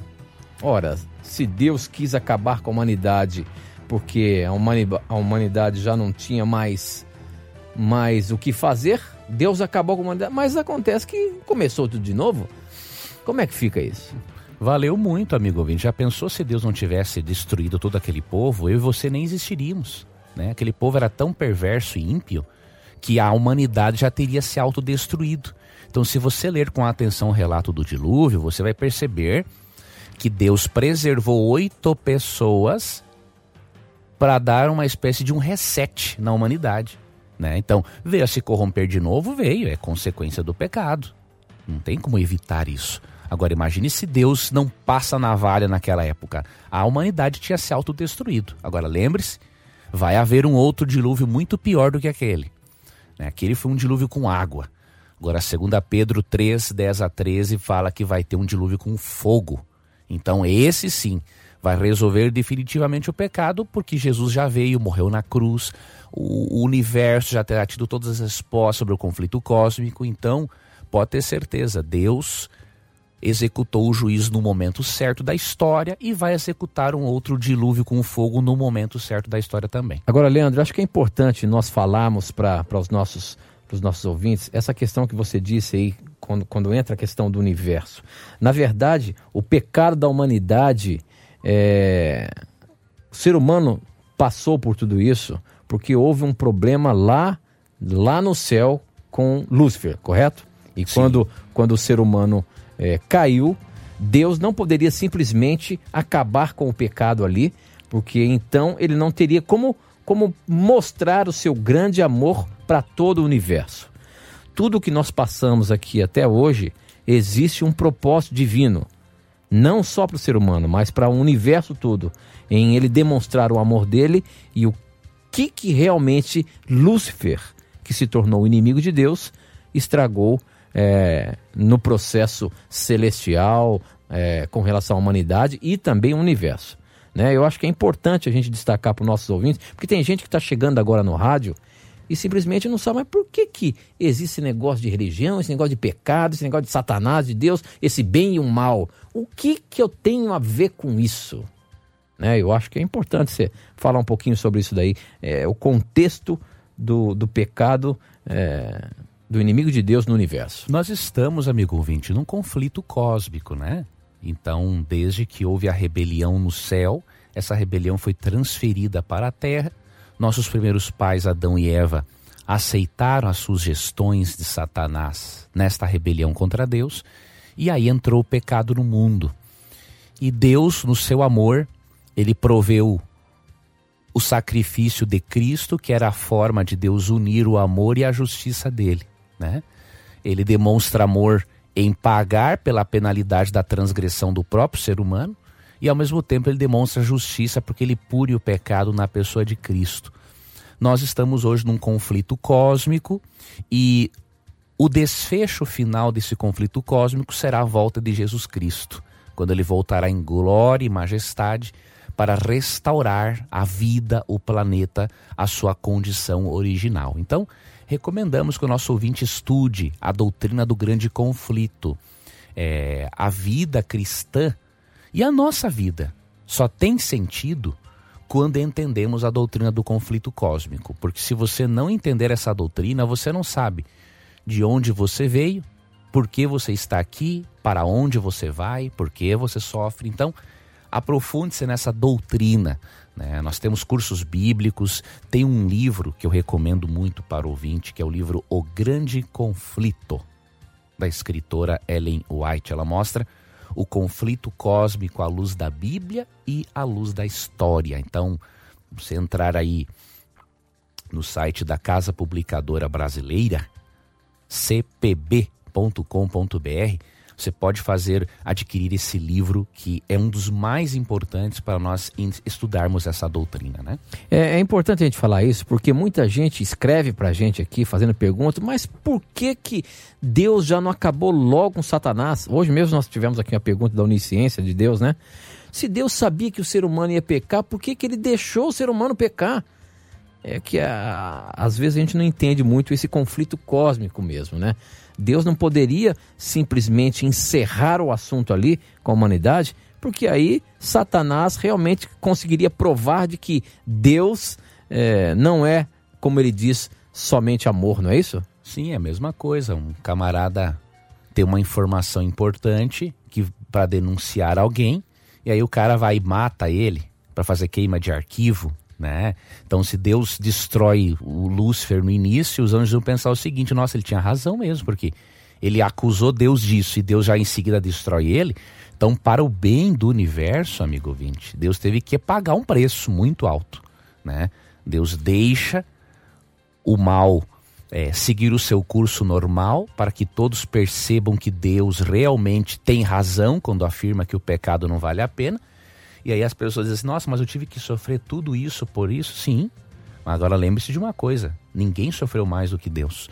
Ora, se Deus quis acabar com a humanidade porque a, humani a humanidade já não tinha mais, mais o que fazer, Deus acabou com a humanidade. Mas acontece que começou tudo de novo. Como é que fica isso?
Valeu muito, amigo ouvinte. Já pensou se Deus não tivesse destruído todo aquele povo? Eu e você nem existiríamos. Né? Aquele povo era tão perverso e ímpio que a humanidade já teria se autodestruído. Então, se você ler com atenção o relato do dilúvio, você vai perceber que Deus preservou oito pessoas para dar uma espécie de um reset na humanidade. Né? Então, veio a se corromper de novo, veio, é consequência do pecado. Não tem como evitar isso. Agora imagine se Deus não passa navalha naquela época. A humanidade tinha se autodestruído. Agora lembre-se, vai haver um outro dilúvio muito pior do que aquele. Né? Aquele foi um dilúvio com água. Agora, 2 Pedro 3, 10 a 13, fala que vai ter um dilúvio com fogo. Então, esse sim vai resolver definitivamente o pecado, porque Jesus já veio, morreu na cruz, o universo já terá tido todas as respostas sobre o conflito cósmico. Então, pode ter certeza, Deus executou o juízo no momento certo da história e vai executar um outro dilúvio com fogo no momento certo da história também.
Agora, Leandro, acho que é importante nós falarmos para os nossos, os nossos ouvintes essa questão que você disse aí, quando, quando entra a questão do universo. Na verdade, o pecado da humanidade, é... o ser humano passou por tudo isso porque houve um problema lá, lá no céu com Lúcifer, correto? E quando, quando o ser humano é, caiu, Deus não poderia simplesmente acabar com o pecado ali, porque então ele não teria como, como mostrar o seu grande amor para todo o universo. Tudo que nós passamos aqui até hoje existe um propósito divino, não só para o ser humano, mas para o universo todo, em ele demonstrar o amor dele e o que, que realmente Lúcifer, que se tornou inimigo de Deus, estragou é, no processo celestial é, com relação à humanidade e também o universo. Né? Eu acho que é importante a gente destacar para os nossos ouvintes, porque tem gente que está chegando agora no rádio e simplesmente não sabe, mas por que, que existe esse negócio de religião, esse negócio de pecado, esse negócio de Satanás, de Deus, esse bem e o mal? O que, que eu tenho a ver com isso? Né? Eu acho que é importante você falar um pouquinho sobre isso daí, é, o contexto do, do pecado é, do inimigo de Deus no universo.
Nós estamos, amigo ouvinte, num conflito cósmico, né? Então, desde que houve a rebelião no céu, essa rebelião foi transferida para a terra. Nossos primeiros pais, Adão e Eva, aceitaram as sugestões de Satanás nesta rebelião contra Deus, e aí entrou o pecado no mundo. E Deus, no seu amor, ele proveu o sacrifício de Cristo, que era a forma de Deus unir o amor e a justiça dele né? Ele demonstra amor em pagar pela penalidade da transgressão do próprio ser humano e ao mesmo tempo ele demonstra justiça porque ele pure o pecado na pessoa de Cristo. Nós estamos hoje num conflito cósmico e o desfecho final desse conflito cósmico será a volta de Jesus Cristo, quando ele voltará em glória e majestade para restaurar a vida, o planeta, a sua condição original. Então, recomendamos que o nosso ouvinte estude a doutrina do grande conflito. É, a vida cristã e a nossa vida só tem sentido quando entendemos a doutrina do conflito cósmico. Porque se você não entender essa doutrina, você não sabe de onde você veio, por que você está aqui, para onde você vai, por que você sofre. Então, aprofunde-se nessa doutrina né? Nós temos cursos bíblicos, tem um livro que eu recomendo muito para o ouvinte, que é o livro O Grande Conflito, da escritora Ellen White. Ela mostra o conflito cósmico à luz da Bíblia e à luz da história. Então, você entrar aí no site da Casa Publicadora Brasileira, cpb.com.br, você pode fazer adquirir esse livro que é um dos mais importantes para nós estudarmos essa doutrina, né?
É, é importante a gente falar isso porque muita gente escreve para a gente aqui fazendo perguntas, mas por que que Deus já não acabou logo com Satanás? Hoje mesmo nós tivemos aqui uma pergunta da onisciência de Deus, né? Se Deus sabia que o ser humano ia pecar, por que, que ele deixou o ser humano pecar? É que a, às vezes a gente não entende muito esse conflito cósmico mesmo, né? Deus não poderia simplesmente encerrar o assunto ali com a humanidade, porque aí Satanás realmente conseguiria provar de que Deus é, não é, como ele diz, somente amor, não é isso?
Sim, é a mesma coisa. Um camarada ter uma informação importante que para denunciar alguém e aí o cara vai e mata ele para fazer queima de arquivo, né? Então se Deus destrói o Lúcifer no início, os anjos vão pensar o seguinte: nossa, ele tinha razão mesmo, porque ele acusou Deus disso e Deus já em seguida destrói ele. Então, para o bem do universo, amigo ouvinte, Deus teve que pagar um preço muito alto, né? Deus deixa o mal é, seguir o seu curso normal para que todos percebam que Deus realmente tem razão quando afirma que o pecado não vale a pena. E aí as pessoas dizem assim, nossa, mas eu tive que sofrer tudo isso por isso? Sim. Mas agora lembre-se de uma coisa: ninguém sofreu mais do que Deus.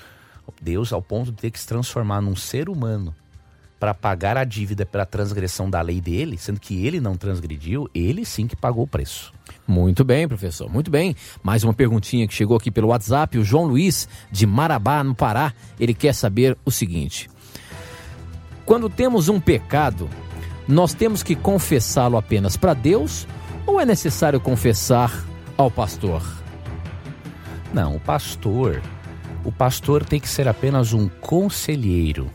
Deus, ao ponto de ter que se transformar num ser humano para pagar a dívida pela transgressão da lei dele, sendo que ele não transgrediu, ele sim que pagou o preço.
Muito bem, professor, muito bem. Mais uma perguntinha que chegou aqui pelo WhatsApp. O João Luiz, de Marabá, no Pará, ele quer saber o seguinte: Quando temos um pecado, nós temos que confessá-lo apenas para Deus ou é necessário confessar ao pastor?
Não, o pastor, o pastor tem que ser apenas um conselheiro,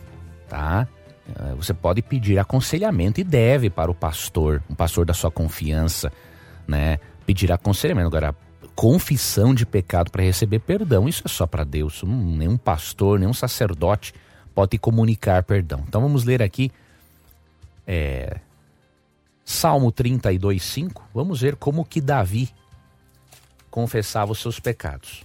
tá? Eh, você pode pedir aconselhamento e deve para o pastor, um pastor da sua confiança, né? Pedir aconselhamento. Agora, confissão de pecado para receber perdão, isso é só para Deus. Nenhum pastor, nenhum sacerdote pode comunicar perdão. Então vamos ler aqui é, Salmo 32, 5. Vamos ver como que Davi confessava os seus pecados.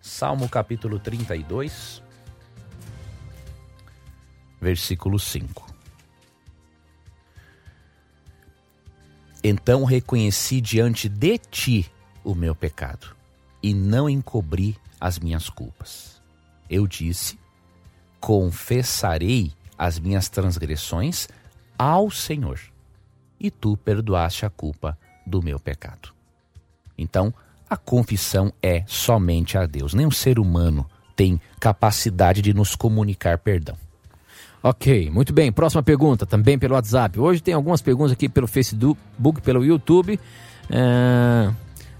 Salmo capítulo 32, versículo 5. Então reconheci diante de ti o meu pecado e não encobri as minhas culpas. Eu disse: Confessarei as minhas transgressões ao Senhor, e tu perdoaste a culpa do meu pecado. Então, a confissão é somente a Deus. Nenhum ser humano tem capacidade de nos comunicar perdão.
Ok, muito bem. Próxima pergunta, também pelo WhatsApp. Hoje tem algumas perguntas aqui pelo Facebook, pelo YouTube. É...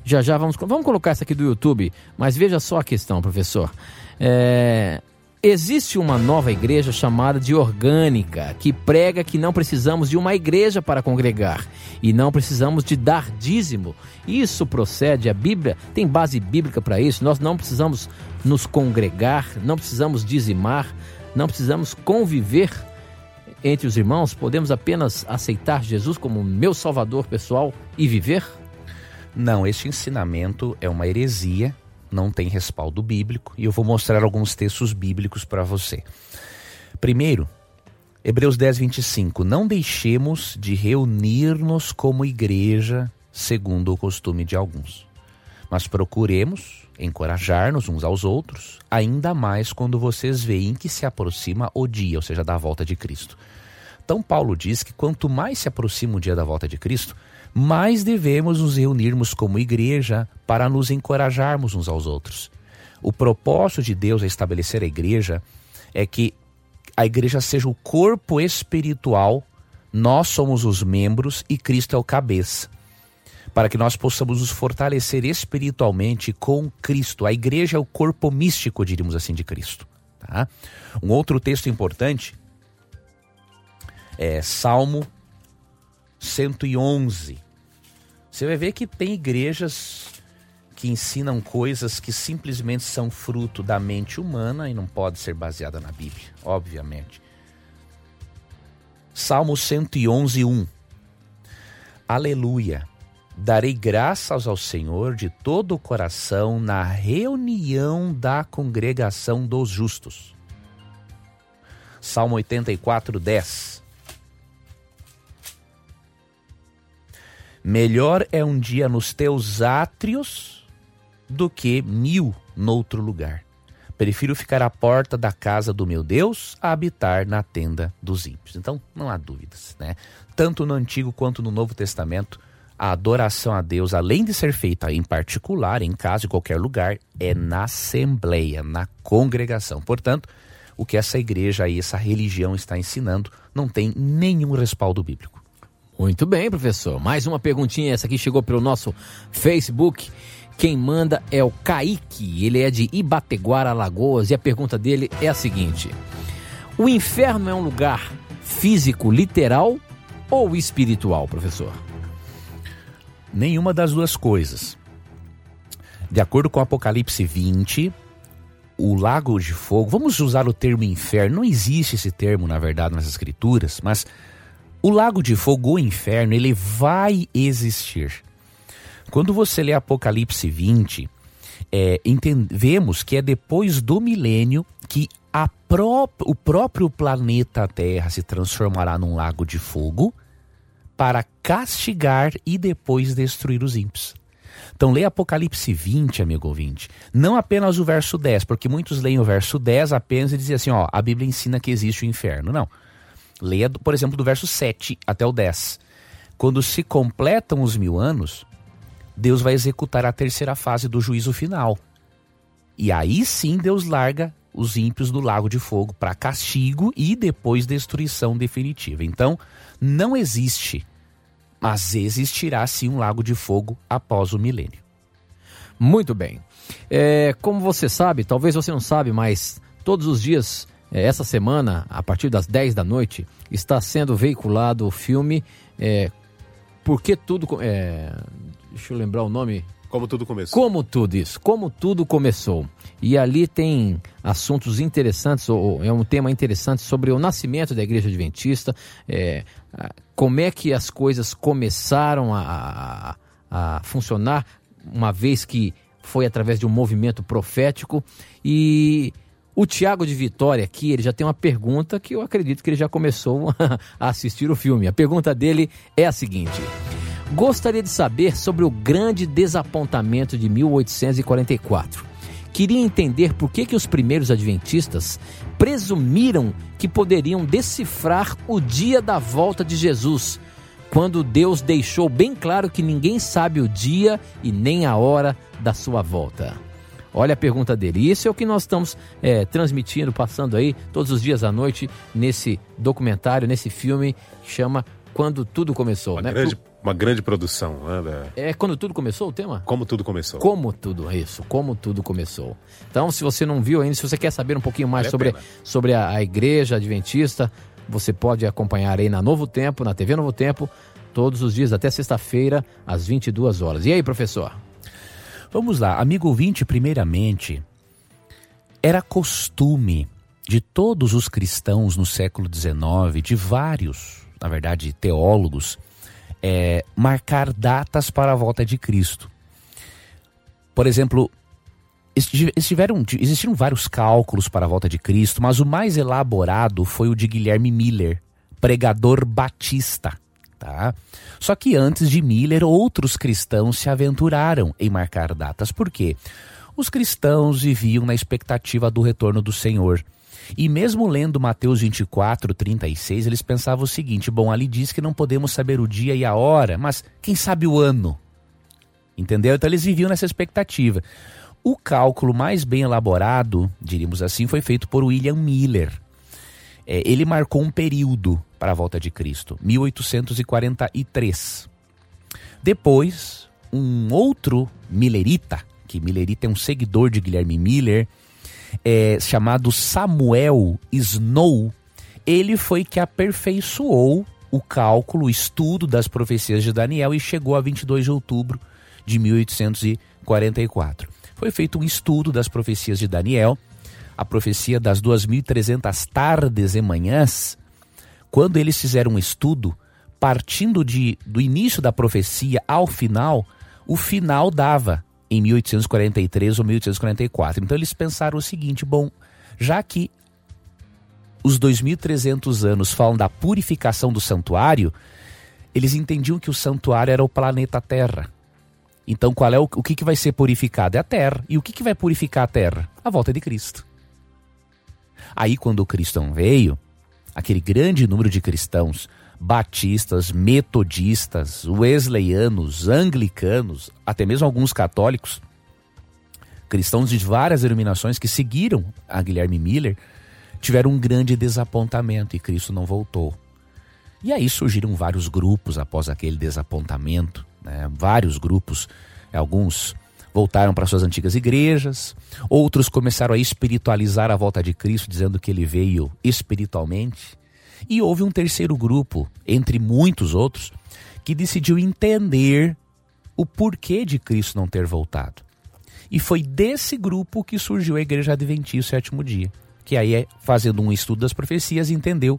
Já já vamos, vamos colocar essa aqui do YouTube, mas veja só a questão, professor. É... Existe uma nova igreja chamada de orgânica, que prega que não precisamos de uma igreja para congregar e não precisamos de dar dízimo. Isso procede, a Bíblia tem base bíblica para isso. Nós não precisamos nos congregar, não precisamos dizimar, não precisamos conviver entre os irmãos, podemos apenas aceitar Jesus como meu salvador pessoal e viver?
Não, este ensinamento é uma heresia não tem respaldo bíblico e eu vou mostrar alguns textos bíblicos para você. Primeiro, Hebreus 10, 25. Não deixemos de reunir-nos como igreja, segundo o costume de alguns, mas procuremos encorajar-nos uns aos outros, ainda mais quando vocês veem que se aproxima o dia, ou seja, da volta de Cristo. Então, Paulo diz que quanto mais se aproxima o dia da volta de Cristo, mais devemos nos reunirmos como igreja para nos encorajarmos uns aos outros. O propósito de Deus a estabelecer a igreja é que a igreja seja o corpo espiritual, nós somos os membros e Cristo é o cabeça. Para que nós possamos nos fortalecer espiritualmente com Cristo. A igreja é o corpo místico, diríamos assim, de Cristo. Tá? Um outro texto importante é Salmo 111, você vai ver que tem igrejas que ensinam coisas que simplesmente são fruto da mente humana e não pode ser baseada na Bíblia, obviamente. Salmo 111, 1. Aleluia. Darei graças ao Senhor de todo o coração na reunião da congregação dos justos. Salmo 84, 10. Melhor é um dia nos teus átrios do que mil noutro lugar. Prefiro ficar à porta da casa do meu Deus a habitar na tenda dos ímpios. Então, não há dúvidas, né? Tanto no Antigo quanto no Novo Testamento, a adoração a Deus, além de ser feita em particular, em casa, em qualquer lugar, é na assembleia, na congregação. Portanto, o que essa igreja aí, essa religião está ensinando, não tem nenhum respaldo bíblico.
Muito bem, professor. Mais uma perguntinha, essa aqui chegou pelo nosso Facebook. Quem manda é o Kaique, ele é de Ibateguara, Alagoas, e a pergunta dele é a seguinte: O inferno é um lugar físico, literal ou espiritual, professor?
Nenhuma das duas coisas. De acordo com Apocalipse 20, o lago de fogo, vamos usar o termo inferno, não existe esse termo, na verdade, nas escrituras, mas o lago de fogo, o inferno, ele vai existir. Quando você lê Apocalipse 20, é, vemos que é depois do milênio que pró o próprio planeta Terra se transformará num lago de fogo para castigar e depois destruir os ímpios. Então leia Apocalipse 20, amigo ouvinte. Não apenas o verso 10, porque muitos leem o verso 10 apenas e dizem assim, ó, a Bíblia ensina que existe o inferno. Não. Leia, por exemplo, do verso 7 até o 10. Quando se completam os mil anos, Deus vai executar a terceira fase do juízo final. E aí sim Deus larga os ímpios do lago de fogo para castigo e depois destruição definitiva. Então, não existe, mas existirá sim um lago de fogo após o milênio.
Muito bem. É, como você sabe, talvez você não sabe, mas todos os dias, essa semana, a partir das 10 da noite, está sendo veiculado o filme é, Por que Tudo. É, deixa eu lembrar o nome.
Como tudo começou.
Como tudo isso, como tudo começou. E ali tem assuntos interessantes, ou é um tema interessante sobre o nascimento da Igreja Adventista, é, como é que as coisas começaram a, a, a funcionar, uma vez que foi através de um movimento profético. E o Tiago de Vitória aqui, ele já tem uma pergunta que eu acredito que ele já começou (laughs) a assistir o filme. A pergunta dele é a seguinte. Gostaria de saber sobre o grande desapontamento de 1844. Queria entender por que, que os primeiros adventistas presumiram que poderiam decifrar o dia da volta de Jesus, quando Deus deixou bem claro que ninguém sabe o dia e nem a hora da sua volta. Olha a pergunta dele. Isso é o que nós estamos é, transmitindo, passando aí todos os dias à noite nesse documentário, nesse filme que chama Quando Tudo Começou.
Uma
né?
grande uma grande produção. Né,
É quando tudo começou o tema?
Como tudo começou.
Como tudo, isso, como tudo começou. Então, se você não viu ainda, se você quer saber um pouquinho mais vale sobre, a sobre a, a igreja adventista, você pode acompanhar aí na Novo Tempo, na TV Novo Tempo, todos os dias, até sexta-feira, às 22 horas. E aí, professor?
Vamos lá, amigo ouvinte, primeiramente, era costume de todos os cristãos no século XIX, de vários, na verdade, teólogos, é, marcar datas para a volta de Cristo. Por exemplo, estiveram, existiram vários cálculos para a volta de Cristo, mas o mais elaborado foi o de Guilherme Miller, pregador batista. Tá? Só que antes de Miller, outros cristãos se aventuraram em marcar datas. Por quê? Os cristãos viviam na expectativa do retorno do Senhor. E mesmo lendo Mateus 24, 36, eles pensavam o seguinte: bom, ali diz que não podemos saber o dia e a hora, mas quem sabe o ano? Entendeu? Então eles viviam nessa expectativa. O cálculo mais bem elaborado, diríamos assim, foi feito por William Miller. É, ele marcou um período para a volta de Cristo, 1843. Depois, um outro Millerita, que Millerita é um seguidor de Guilherme Miller, é, chamado Samuel Snow, ele foi que aperfeiçoou o cálculo, o estudo das profecias de Daniel e chegou a 22 de outubro de 1844. Foi feito um estudo das profecias de Daniel, a profecia das 2.300 tardes e manhãs. Quando eles fizeram um estudo, partindo de, do início da profecia ao final, o final dava em 1843 ou 1844. Então eles pensaram o seguinte: bom, já que os 2.300 anos falam da purificação do santuário, eles entendiam que o santuário era o planeta Terra. Então, qual é o, o que, que vai ser purificado? É a Terra. E o que, que vai purificar a Terra? A volta de Cristo. Aí, quando o cristão veio, aquele grande número de cristãos batistas, metodistas, wesleyanos, anglicanos, até mesmo alguns católicos, cristãos de várias denominações que seguiram a Guilherme Miller, tiveram um grande desapontamento e Cristo não voltou. E aí surgiram vários grupos após aquele desapontamento, né? vários grupos, alguns voltaram para suas antigas igrejas, outros começaram a espiritualizar a volta de Cristo, dizendo que ele veio espiritualmente. E houve um terceiro grupo, entre muitos outros, que decidiu entender o porquê de Cristo não ter voltado. E foi desse grupo que surgiu a Igreja Adventista Sétimo Dia, que aí, fazendo um estudo das profecias, entendeu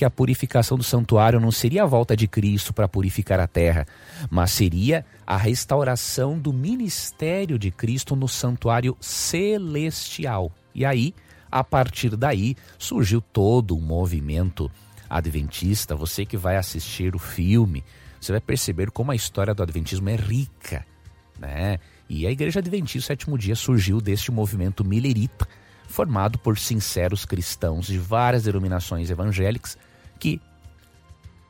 que a purificação do santuário não seria a volta de Cristo para purificar a terra, mas seria a restauração do ministério de Cristo no santuário celestial. E aí, a partir daí, surgiu todo um movimento adventista. Você que vai assistir o filme, você vai perceber como a história do adventismo é rica, né? E a Igreja Adventista Sétimo Dia surgiu deste movimento milerita, formado por sinceros cristãos de várias denominações evangélicas que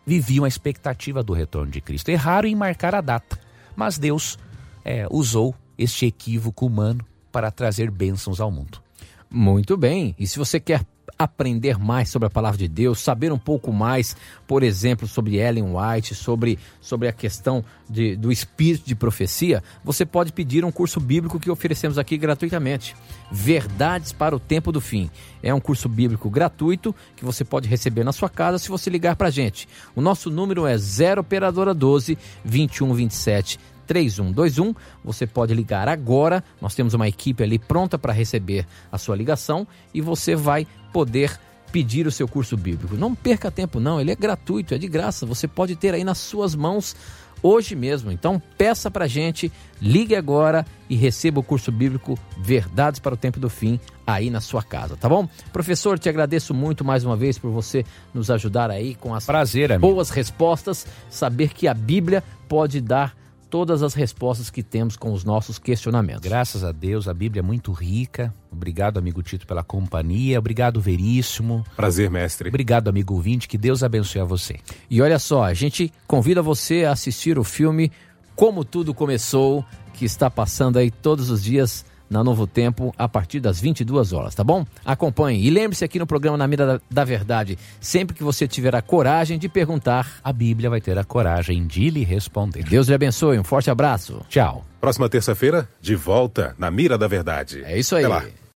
viviam a expectativa do retorno de Cristo. Erraram em marcar a data, mas Deus é, usou este equívoco humano para trazer bênçãos ao mundo.
Muito bem. E se você quer aprender mais sobre a palavra de Deus, saber um pouco mais, por exemplo, sobre Ellen White, sobre, sobre a questão de, do espírito de profecia, você pode pedir um curso bíblico que oferecemos aqui gratuitamente. Verdades para o Tempo do Fim. É um curso bíblico gratuito que você pode receber na sua casa se você ligar para a gente. O nosso número é 0 Operadora 12 2127 3121. Você pode ligar agora, nós temos uma equipe ali pronta para receber a sua ligação e você vai poder pedir o seu curso bíblico. Não perca tempo não, ele é gratuito, é de graça, você pode ter aí nas suas mãos hoje mesmo. Então peça para gente, ligue agora e receba o curso bíblico Verdades para o Tempo do Fim aí na sua casa, tá bom? Professor, te agradeço muito mais uma vez por você nos ajudar aí com as
Prazer,
boas respostas, saber que a Bíblia pode dar todas as respostas que temos com os nossos questionamentos.
Graças a Deus, a Bíblia é muito rica. Obrigado, amigo Tito, pela companhia. Obrigado, Veríssimo.
Prazer, mestre.
Obrigado, amigo ouvinte. Que Deus abençoe a você.
E olha só, a gente convida você a assistir o filme Como Tudo Começou, que está passando aí todos os dias na Novo Tempo a partir das 22 horas, tá bom? Acompanhe e lembre-se aqui no programa Na Mira da, da, Verdade, sempre que você tiver a coragem de perguntar,
a Bíblia vai ter a coragem de lhe responder.
Deus lhe abençoe, um forte abraço.
Tchau.
Próxima terça-feira, de volta na Mira da Verdade.
É isso aí.
Até lá.